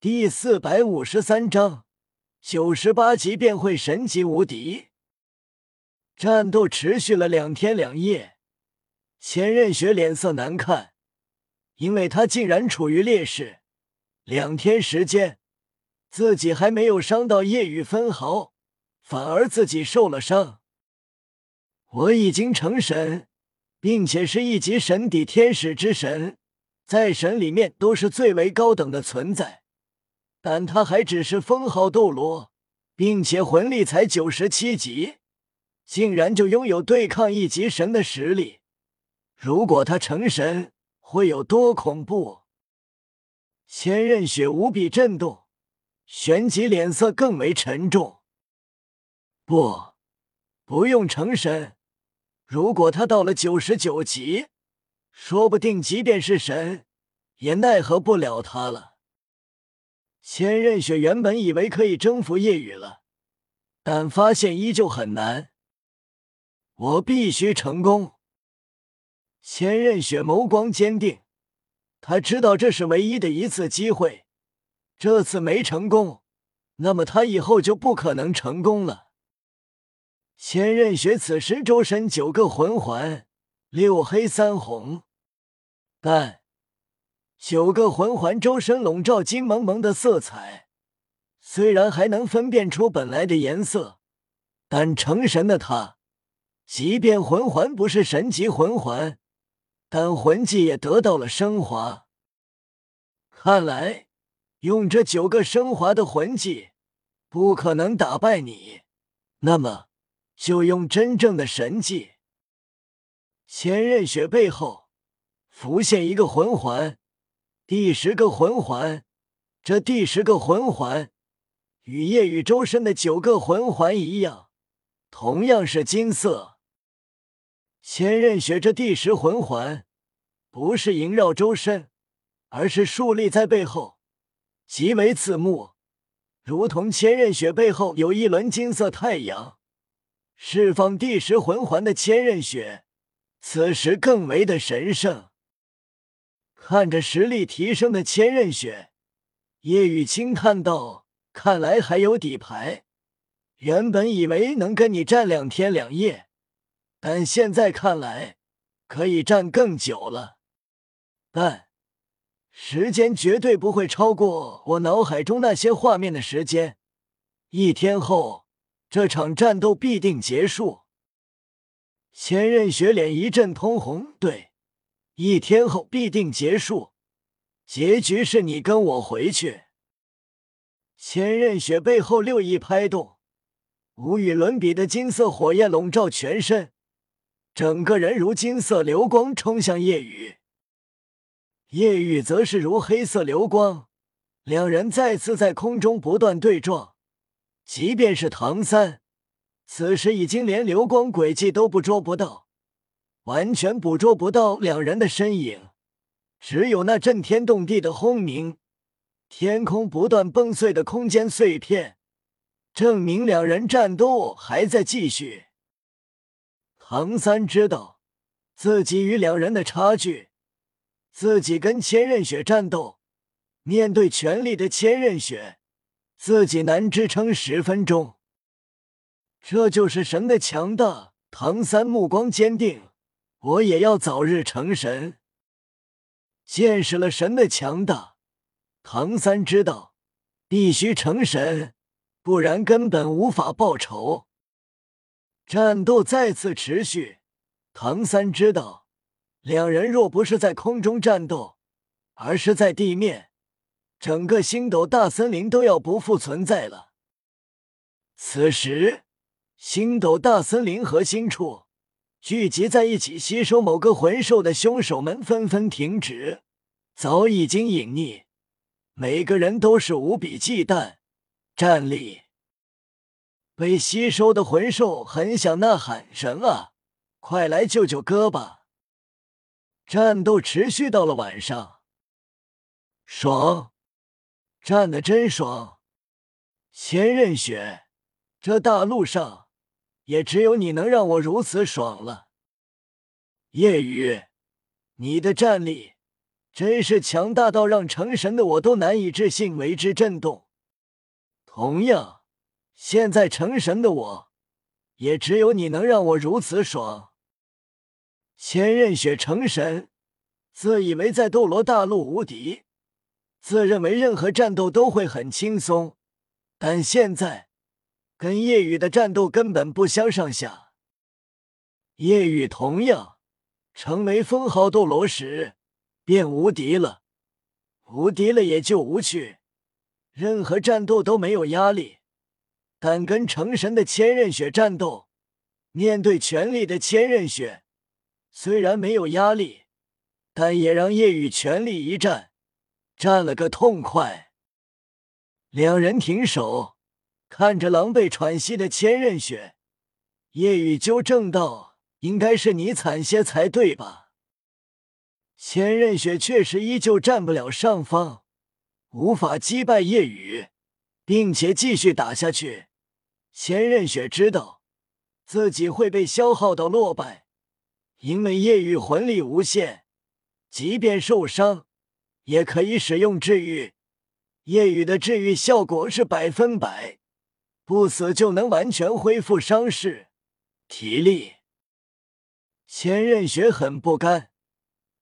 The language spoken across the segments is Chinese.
第四百五十三章，九十八级便会神级无敌。战斗持续了两天两夜，千仞雪脸色难看，因为他竟然处于劣势。两天时间，自己还没有伤到夜雨分毫，反而自己受了伤。我已经成神，并且是一级神底天使之神，在神里面都是最为高等的存在。但他还只是封号斗罗，并且魂力才九十七级，竟然就拥有对抗一级神的实力。如果他成神，会有多恐怖？千仞雪无比震动，旋即脸色更为沉重。不，不用成神。如果他到了九十九级，说不定即便是神，也奈何不了他了。千仞雪原本以为可以征服夜雨了，但发现依旧很难。我必须成功！千仞雪眸光坚定，他知道这是唯一的一次机会。这次没成功，那么他以后就不可能成功了。千仞雪此时周身九个魂环，六黑三红，但九个魂环周身笼罩金蒙蒙的色彩，虽然还能分辨出本来的颜色，但成神的他，即便魂环不是神级魂环，但魂技也得到了升华。看来用这九个升华的魂技，不可能打败你。那么。就用真正的神技。千仞雪背后浮现一个魂环，第十个魂环。这第十个魂环与夜雨周身的九个魂环一样，同样是金色。千仞雪这第十魂环不是萦绕周身，而是竖立在背后，极为刺目，如同千仞雪背后有一轮金色太阳。释放第十魂环的千仞雪，此时更为的神圣。看着实力提升的千仞雪，叶雨轻叹道：“看来还有底牌。原本以为能跟你战两天两夜，但现在看来可以战更久了。但时间绝对不会超过我脑海中那些画面的时间。一天后。”这场战斗必定结束。千仞雪脸一阵通红，对，一天后必定结束，结局是你跟我回去。千仞雪背后六翼拍动，无与伦比的金色火焰笼罩全身，整个人如金色流光冲向夜雨，夜雨则是如黑色流光，两人再次在空中不断对撞。即便是唐三，此时已经连流光轨迹都捕捉不到，完全捕捉不到两人的身影，只有那震天动地的轰鸣，天空不断崩碎的空间碎片，证明两人战斗还在继续。唐三知道自己与两人的差距，自己跟千仞雪战斗，面对全力的千仞雪。自己难支撑十分钟，这就是神的强大。唐三目光坚定，我也要早日成神。见识了神的强大，唐三知道必须成神，不然根本无法报仇。战斗再次持续，唐三知道，两人若不是在空中战斗，而是在地面。整个星斗大森林都要不复存在了。此时，星斗大森林核心处聚集在一起吸收某个魂兽的凶手们纷纷停止，早已经隐匿，每个人都是无比忌惮，站立。被吸收的魂兽很想呐喊：“神啊，快来救救哥吧！”战斗持续到了晚上，爽。战的真爽，千仞雪，这大陆上也只有你能让我如此爽了。夜雨，你的战力真是强大到让成神的我都难以置信，为之震动。同样，现在成神的我，也只有你能让我如此爽。千仞雪成神，自以为在斗罗大陆无敌，自认为任何战斗都会很轻松，但现在跟叶雨的战斗根本不相上下。叶雨同样成为封号斗罗时。便无敌了，无敌了也就无趣，任何战斗都没有压力。但跟成神的千仞雪战斗，面对全力的千仞雪，虽然没有压力，但也让夜雨全力一战，战了个痛快。两人停手，看着狼狈喘息的千仞雪，叶雨纠正道：“应该是你惨些才对吧？”千仞雪确实依旧占不了上风，无法击败夜雨，并且继续打下去。千仞雪知道自己会被消耗到落败，因为夜雨魂力无限，即便受伤也可以使用治愈。夜雨的治愈效果是百分百，不死就能完全恢复伤势、体力。千仞雪很不甘。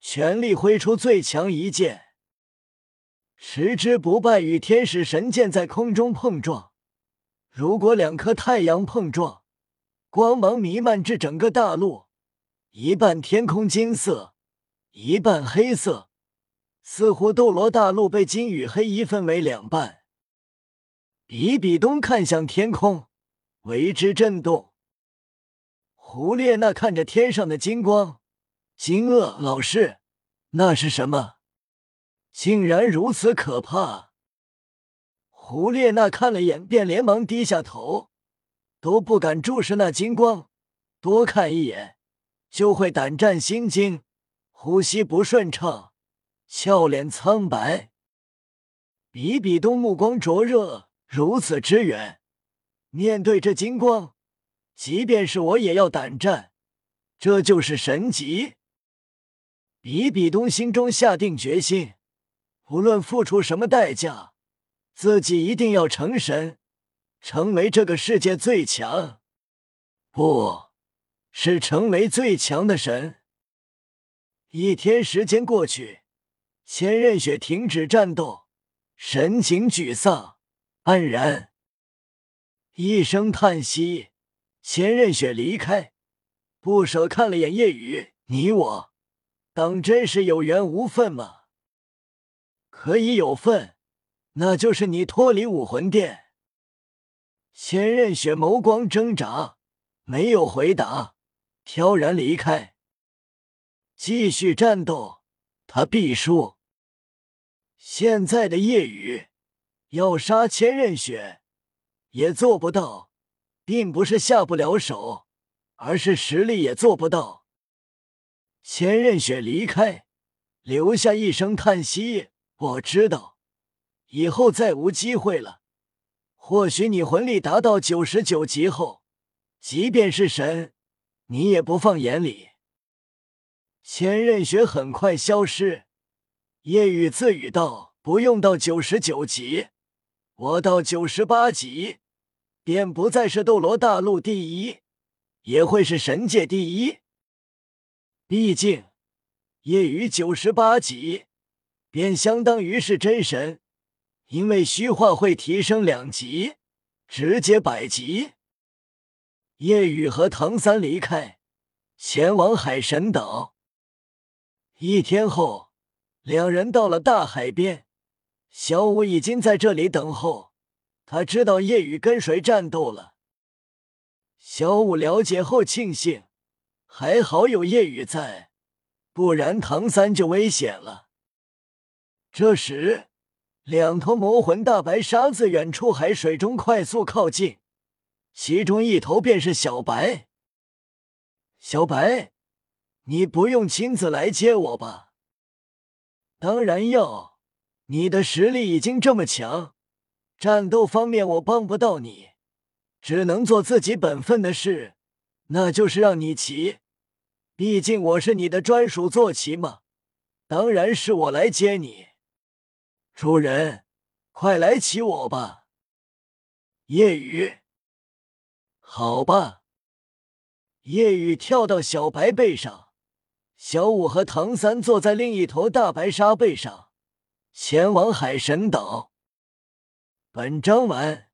全力挥出最强一剑，十之不败与天使神剑在空中碰撞。如果两颗太阳碰撞，光芒弥漫至整个大陆，一半天空金色，一半黑色，似乎斗罗大陆被金与黑一分为两半。比比东看向天空，为之震动。胡列娜看着天上的金光。惊愕老师，那是什么？竟然如此可怕！胡列娜看了眼，便连忙低下头，都不敢注视那金光，多看一眼就会胆战心惊，呼吸不顺畅，俏脸苍白。比比东目光灼热，如此之远，面对这金光，即便是我也要胆战，这就是神级。比比东心中下定决心，无论付出什么代价，自己一定要成神，成为这个世界最强，不是成为最强的神。一天时间过去，千仞雪停止战斗，神情沮丧黯然，一声叹息，千仞雪离开，不舍看了眼夜雨，你我。当真是有缘无分吗？可以有份，那就是你脱离武魂殿。千仞雪眸光挣扎，没有回答，飘然离开。继续战斗，他必输。现在的夜雨要杀千仞雪也做不到，并不是下不了手，而是实力也做不到。千仞雪离开，留下一声叹息。我知道，以后再无机会了。或许你魂力达到九十九级后，即便是神，你也不放眼里。千仞雪很快消失。夜雨自语道：“不用到九十九级，我到九十八级，便不再是斗罗大陆第一，也会是神界第一。”毕竟，夜雨九十八级，便相当于是真神，因为虚化会提升两级，直接百级。夜雨和唐三离开，前往海神岛。一天后，两人到了大海边，小五已经在这里等候。他知道夜雨跟谁战斗了。小五了解后庆幸。还好有夜雨在，不然唐三就危险了。这时，两头魔魂大白鲨自远处海水中快速靠近，其中一头便是小白。小白，你不用亲自来接我吧？当然要，你的实力已经这么强，战斗方面我帮不到你，只能做自己本分的事，那就是让你骑。毕竟我是你的专属坐骑嘛，当然是我来接你。主人，快来骑我吧。夜雨，好吧。夜雨跳到小白背上，小五和唐三坐在另一头大白鲨背上，前往海神岛。本章完。